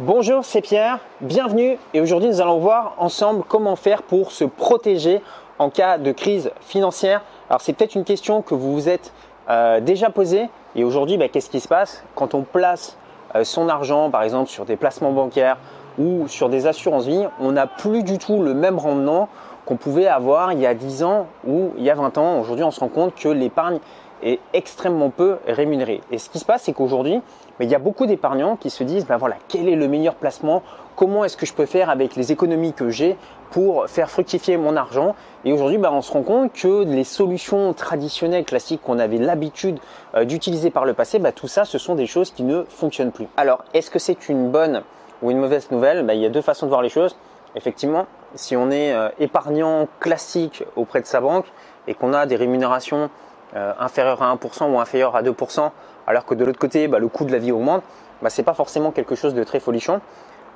Bonjour, c'est Pierre, bienvenue et aujourd'hui nous allons voir ensemble comment faire pour se protéger en cas de crise financière. Alors c'est peut-être une question que vous vous êtes euh, déjà posée et aujourd'hui bah, qu'est-ce qui se passe quand on place euh, son argent par exemple sur des placements bancaires ou sur des assurances vie, on n'a plus du tout le même rendement qu'on pouvait avoir il y a 10 ans ou il y a 20 ans. Aujourd'hui on se rend compte que l'épargne est extrêmement peu rémunérée. Et ce qui se passe c'est qu'aujourd'hui mais il y a beaucoup d'épargnants qui se disent, ben voilà, quel est le meilleur placement? Comment est-ce que je peux faire avec les économies que j'ai pour faire fructifier mon argent? Et aujourd'hui, ben, on se rend compte que les solutions traditionnelles, classiques qu'on avait l'habitude euh, d'utiliser par le passé, ben, tout ça, ce sont des choses qui ne fonctionnent plus. Alors, est-ce que c'est une bonne ou une mauvaise nouvelle? Ben, Il y a deux façons de voir les choses. Effectivement, si on est euh, épargnant classique auprès de sa banque et qu'on a des rémunérations euh, inférieures à 1% ou inférieures à 2%, alors que de l'autre côté, bah, le coût de la vie augmente, bah, ce n'est pas forcément quelque chose de très folichon.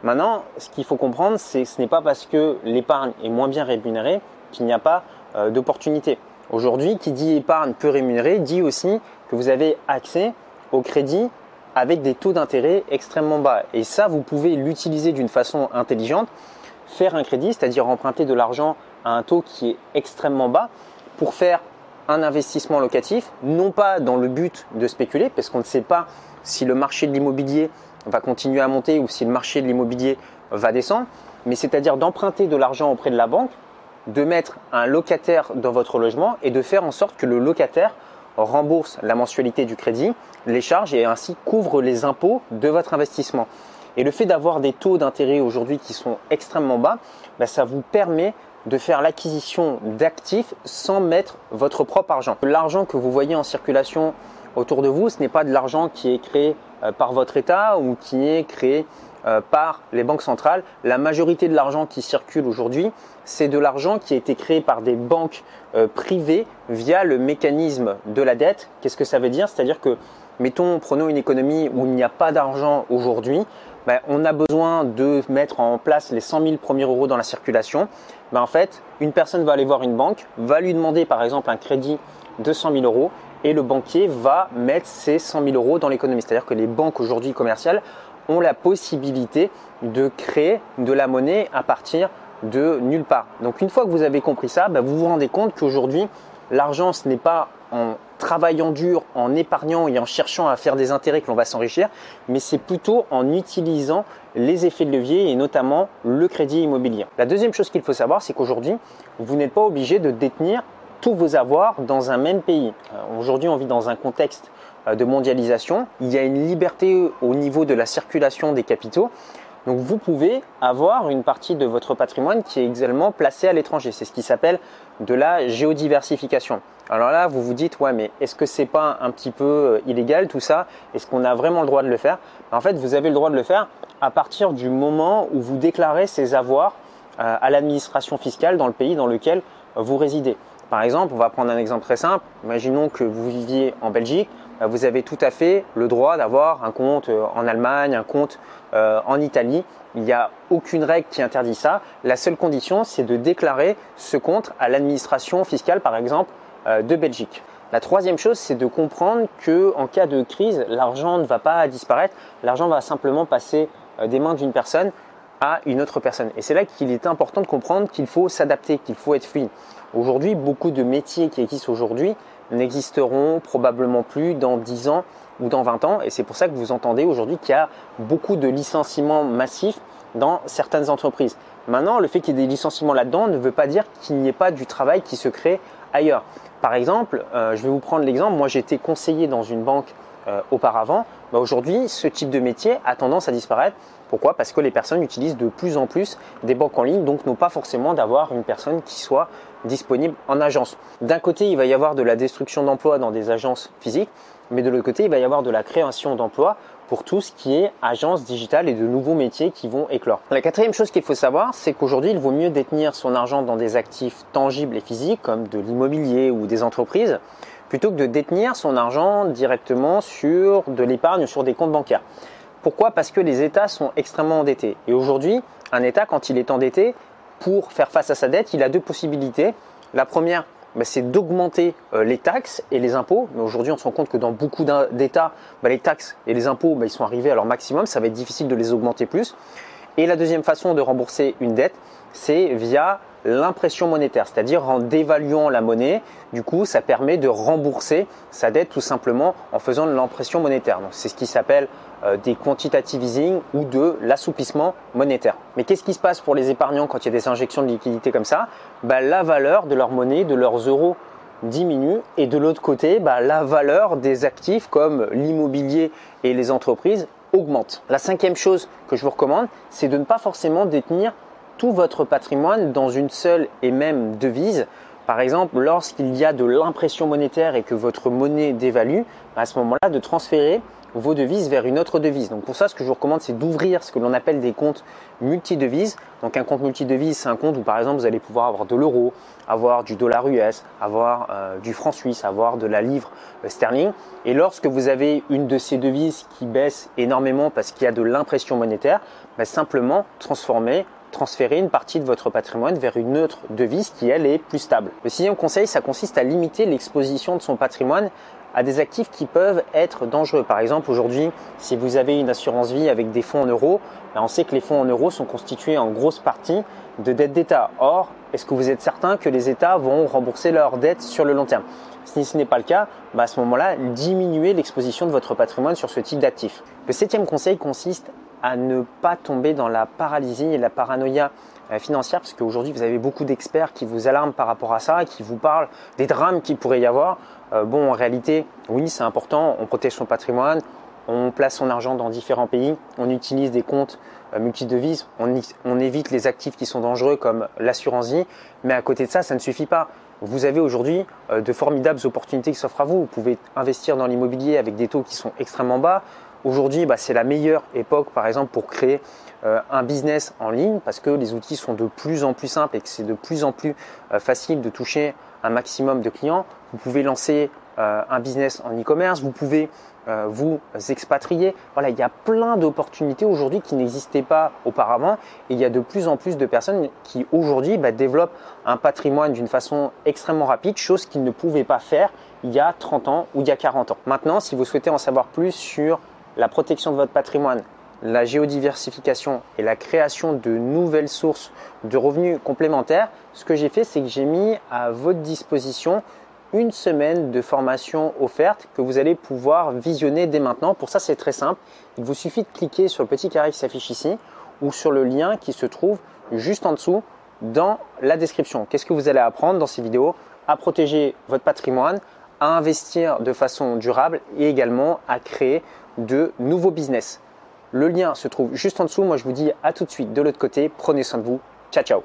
Maintenant, ce qu'il faut comprendre, c'est que ce n'est pas parce que l'épargne est moins bien rémunérée qu'il n'y a pas euh, d'opportunité. Aujourd'hui, qui dit épargne peu rémunérée dit aussi que vous avez accès au crédit avec des taux d'intérêt extrêmement bas. Et ça, vous pouvez l'utiliser d'une façon intelligente, faire un crédit, c'est-à-dire emprunter de l'argent à un taux qui est extrêmement bas pour faire un investissement locatif, non pas dans le but de spéculer, parce qu'on ne sait pas si le marché de l'immobilier va continuer à monter ou si le marché de l'immobilier va descendre, mais c'est-à-dire d'emprunter de l'argent auprès de la banque, de mettre un locataire dans votre logement et de faire en sorte que le locataire rembourse la mensualité du crédit, les charges et ainsi couvre les impôts de votre investissement. Et le fait d'avoir des taux d'intérêt aujourd'hui qui sont extrêmement bas, bah, ça vous permet de faire l'acquisition d'actifs sans mettre votre propre argent. L'argent que vous voyez en circulation autour de vous, ce n'est pas de l'argent qui est créé euh, par votre État ou qui est créé euh, par les banques centrales. La majorité de l'argent qui circule aujourd'hui, c'est de l'argent qui a été créé par des banques euh, privées via le mécanisme de la dette. Qu'est-ce que ça veut dire? C'est-à-dire que, mettons, prenons une économie où il n'y a pas d'argent aujourd'hui, ben, on a besoin de mettre en place les 100 000 premiers euros dans la circulation. Ben, en fait, une personne va aller voir une banque, va lui demander par exemple un crédit de 100 000 euros et le banquier va mettre ces 100 000 euros dans l'économie. C'est-à-dire que les banques aujourd'hui commerciales ont la possibilité de créer de la monnaie à partir de nulle part. Donc une fois que vous avez compris ça, ben, vous vous rendez compte qu'aujourd'hui, l'argent, ce n'est pas en travaillant dur, en épargnant et en cherchant à faire des intérêts que l'on va s'enrichir, mais c'est plutôt en utilisant les effets de levier et notamment le crédit immobilier. La deuxième chose qu'il faut savoir, c'est qu'aujourd'hui, vous n'êtes pas obligé de détenir tous vos avoirs dans un même pays. Euh, aujourd'hui, on vit dans un contexte euh, de mondialisation. Il y a une liberté au niveau de la circulation des capitaux. Donc vous pouvez avoir une partie de votre patrimoine qui est également placée à l'étranger. C'est ce qui s'appelle de la géodiversification. Alors là, vous vous dites, ouais, mais est-ce que c'est pas un petit peu euh, illégal tout ça? Est-ce qu'on a vraiment le droit de le faire? En fait, vous avez le droit de le faire à partir du moment où vous déclarez ces avoirs euh, à l'administration fiscale dans le pays dans lequel vous résidez. Par exemple, on va prendre un exemple très simple. Imaginons que vous viviez en Belgique. Euh, vous avez tout à fait le droit d'avoir un compte en Allemagne, un compte en Italie. Il n'y a aucune règle qui interdit ça. La seule condition, c'est de déclarer ce compte à l'administration fiscale, par exemple, euh, de Belgique. La troisième chose, c'est de comprendre que en cas de crise, l'argent ne va pas disparaître, l'argent va simplement passer euh, des mains d'une personne à une autre personne. Et c'est là qu'il est important de comprendre qu'il faut s'adapter, qu'il faut être fluide. Aujourd'hui, beaucoup de métiers qui existent aujourd'hui n'existeront probablement plus dans 10 ans ou dans 20 ans. Et c'est pour ça que vous entendez aujourd'hui qu'il y a beaucoup de licenciements massifs dans certaines entreprises. Maintenant, le fait qu'il y ait des licenciements là-dedans ne veut pas dire qu'il n'y ait pas du travail qui se crée ailleurs. Par exemple, euh, je vais vous prendre l'exemple, moi été conseiller dans une banque euh, auparavant. Bah, aujourd'hui, ce type de métier a tendance à disparaître. Pourquoi? Parce que les personnes utilisent de plus en plus des banques en ligne, donc n'ont pas forcément d'avoir une personne qui soit disponible en agence. D'un côté, il va y avoir de la destruction d'emplois dans des agences physiques, mais de l'autre côté, il va y avoir de la création d'emplois pour tout ce qui est agence digitale et de nouveaux métiers qui vont éclore. La quatrième chose qu'il faut savoir, c'est qu'aujourd'hui, il vaut mieux détenir son argent dans des actifs tangibles et physiques comme de l'immobilier ou des entreprises plutôt que de détenir son argent directement sur de l'épargne sur des comptes bancaires. Pourquoi? Parce que les États sont extrêmement endettés. Et aujourd'hui, un État, quand il est endetté, pour faire face à sa dette, il a deux possibilités. La première, bah, c'est d'augmenter euh, les taxes et les impôts. Mais aujourd'hui, on se rend compte que dans beaucoup d'États, bah, les taxes et les impôts, bah, ils sont arrivés à leur maximum. Ça va être difficile de les augmenter plus. Et la deuxième façon de rembourser une dette, c'est via l'impression monétaire, c'est-à-dire en dévaluant la monnaie. Du coup, ça permet de rembourser sa dette tout simplement en faisant de l'impression monétaire. c'est ce qui s'appelle euh, des quantitative easing ou de l'assouplissement monétaire. Mais qu'est-ce qui se passe pour les épargnants quand il y a des injections de liquidités comme ça? Bah, La valeur de leur monnaie, de leurs euros diminue et de l'autre côté, bah, la valeur des actifs comme l'immobilier et les entreprises La cinquième chose que je vous recommande, c'est de ne pas forcément détenir tout votre patrimoine dans une seule et même devise. Par exemple, lorsqu'il y a de l'impression monétaire et que votre monnaie dévalue, à ce moment-là, de transférer vos devises vers une autre devise. Donc pour ça, ce que je vous recommande, c'est d'ouvrir ce que l'on appelle des comptes multidevises. Donc un compte multidevise, c'est un compte où par exemple vous allez pouvoir avoir de l'euro, avoir du dollar US, avoir euh, du franc suisse, avoir de la livre euh, sterling. Et lorsque vous avez une de ces devises qui baisse énormément parce qu'il y a de l'impression monétaire, bah, simplement transformer transférer une partie de votre patrimoine vers une autre devise qui, elle, est plus stable. Le sixième conseil, ça consiste à limiter l'exposition de son patrimoine à des actifs qui peuvent être dangereux. Par exemple, aujourd'hui, si vous avez une assurance vie avec des fonds en euros, ben, on sait que les fonds en euros sont constitués en grosse partie de dettes d'État. Or, est-ce que vous êtes certain que les États vont rembourser leurs dettes sur le long terme? Si ce n'est pas le cas, ben, à ce moment-là, diminuez l'exposition de votre patrimoine sur ce type d'actifs. Le septième conseil consiste à ne pas tomber dans la paralysie et la paranoïa euh, financière, parce qu'aujourd'hui vous avez beaucoup d'experts qui vous alarment par rapport à ça, qui vous parlent des drames qu'il pourrait y avoir. Euh, bon, en réalité, oui, c'est important, on protège son patrimoine, on place son argent dans différents pays, on utilise des comptes euh, multidevises, on, on évite les actifs qui sont dangereux comme l'assurance vie, mais à côté de ça, ça ne suffit pas. Vous avez aujourd'hui de formidables opportunités qui s'offrent à vous. Vous pouvez investir dans l'immobilier avec des taux qui sont extrêmement bas. Aujourd'hui, bah, c'est la meilleure époque, par exemple, pour créer euh, un business en ligne parce que les outils sont de plus en plus simples et que c'est de plus en plus euh, facile de toucher un maximum de clients. Vous pouvez lancer euh, un business en e-commerce, vous pouvez vous expatrier. Voilà, il y a plein d'opportunités aujourd'hui qui n'existaient pas auparavant et il y a de plus en plus de personnes qui aujourd'hui bah, développent un patrimoine d'une façon extrêmement rapide, chose qu'ils ne pouvaient pas faire il y a 30 ans ou il y a 40 ans. Maintenant, si vous souhaitez en savoir plus sur la protection de votre patrimoine, la géodiversification et la création de nouvelles sources de revenus complémentaires, ce que j'ai fait, c'est que j'ai mis à votre disposition une semaine de formation offerte que vous allez pouvoir visionner dès maintenant. Pour ça, c'est très simple. Il vous suffit de cliquer sur le petit carré qui s'affiche ici ou sur le lien qui se trouve juste en dessous dans la description. Qu'est-ce que vous allez apprendre dans ces vidéos À protéger votre patrimoine, à investir de façon durable et également à créer de nouveaux business. Le lien se trouve juste en dessous. Moi, je vous dis à tout de suite de l'autre côté. Prenez soin de vous. Ciao, ciao.